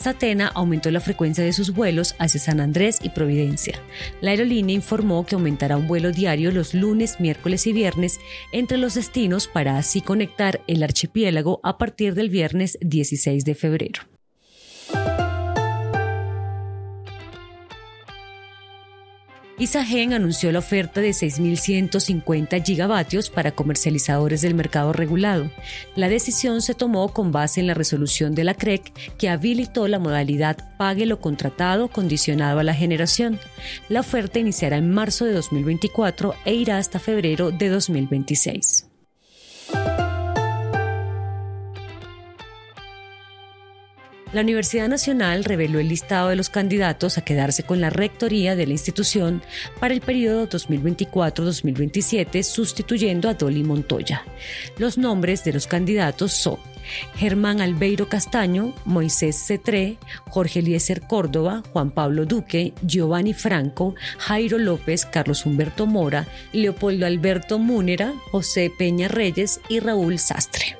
Satena aumentó la frecuencia de sus vuelos hacia San Andrés y Providencia. La aerolínea informó que aumentará un vuelo diario los lunes, miércoles y viernes entre los destinos para así conectar el archipiélago a partir del viernes 16 de febrero. Isagen anunció la oferta de 6.150 gigavatios para comercializadores del mercado regulado. La decisión se tomó con base en la resolución de la CREC que habilitó la modalidad pague lo contratado condicionado a la generación. La oferta iniciará en marzo de 2024 e irá hasta febrero de 2026. La Universidad Nacional reveló el listado de los candidatos a quedarse con la rectoría de la institución para el periodo 2024-2027, sustituyendo a Dolly Montoya. Los nombres de los candidatos son Germán Albeiro Castaño, Moisés Cetré, Jorge Eliezer Córdoba, Juan Pablo Duque, Giovanni Franco, Jairo López, Carlos Humberto Mora, Leopoldo Alberto Múnera, José Peña Reyes y Raúl Sastre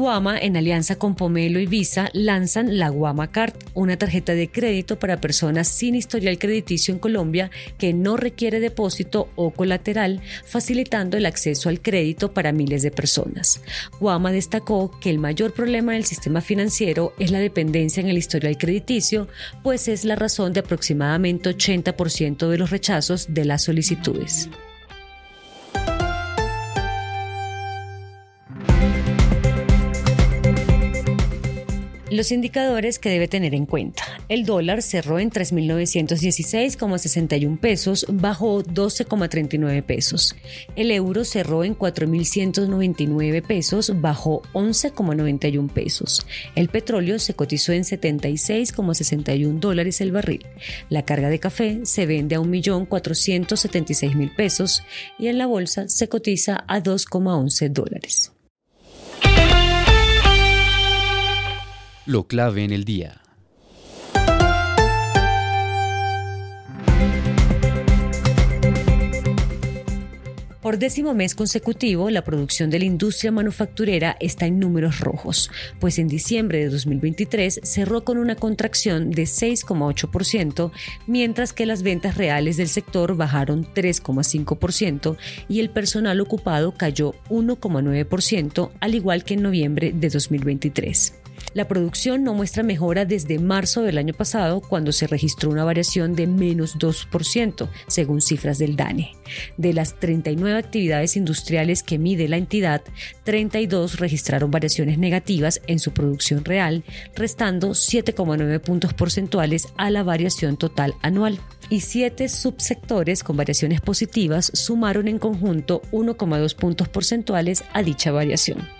Guama, en alianza con Pomelo y Visa, lanzan la Guama Card, una tarjeta de crédito para personas sin historial crediticio en Colombia que no requiere depósito o colateral, facilitando el acceso al crédito para miles de personas. Guama destacó que el mayor problema del sistema financiero es la dependencia en el historial crediticio, pues es la razón de aproximadamente 80% de los rechazos de las solicitudes. Los indicadores que debe tener en cuenta. El dólar cerró en 3.916,61 pesos, bajó 12,39 pesos. El euro cerró en 4.199 pesos, bajó 11,91 pesos. El petróleo se cotizó en 76,61 dólares el barril. La carga de café se vende a 1.476.000 pesos y en la bolsa se cotiza a 2,11 dólares. Lo clave en el día. Por décimo mes consecutivo, la producción de la industria manufacturera está en números rojos, pues en diciembre de 2023 cerró con una contracción de 6,8%, mientras que las ventas reales del sector bajaron 3,5% y el personal ocupado cayó 1,9%, al igual que en noviembre de 2023. La producción no muestra mejora desde marzo del año pasado, cuando se registró una variación de menos 2%, según cifras del DANE. De las 39 actividades industriales que mide la entidad, 32 registraron variaciones negativas en su producción real, restando 7,9 puntos porcentuales a la variación total anual y siete subsectores con variaciones positivas sumaron en conjunto 1,2 puntos porcentuales a dicha variación.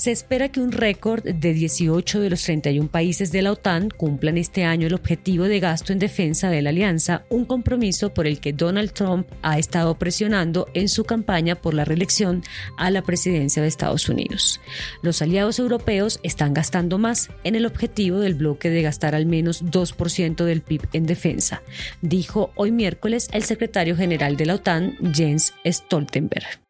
Se espera que un récord de 18 de los 31 países de la OTAN cumplan este año el objetivo de gasto en defensa de la alianza, un compromiso por el que Donald Trump ha estado presionando en su campaña por la reelección a la presidencia de Estados Unidos. Los aliados europeos están gastando más en el objetivo del bloque de gastar al menos 2% del PIB en defensa, dijo hoy miércoles el secretario general de la OTAN, Jens Stoltenberg.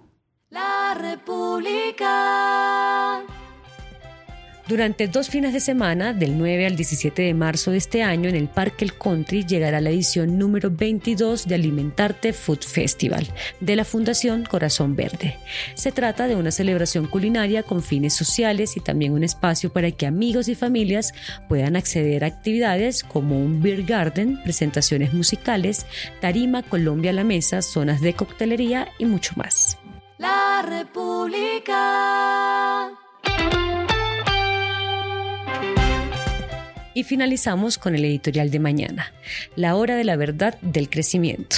Durante dos fines de semana, del 9 al 17 de marzo de este año, en el Parque El Country llegará la edición número 22 de Alimentarte Food Festival de la Fundación Corazón Verde. Se trata de una celebración culinaria con fines sociales y también un espacio para que amigos y familias puedan acceder a actividades como un beer garden, presentaciones musicales, tarima Colombia a la mesa, zonas de coctelería y mucho más. La República. Y finalizamos con el editorial de mañana, La hora de la verdad del crecimiento.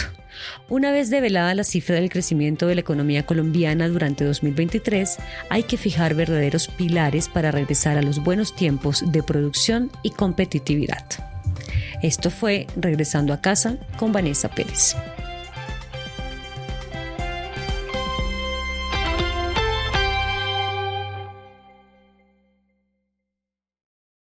Una vez develada la cifra del crecimiento de la economía colombiana durante 2023, hay que fijar verdaderos pilares para regresar a los buenos tiempos de producción y competitividad. Esto fue Regresando a casa con Vanessa Pérez.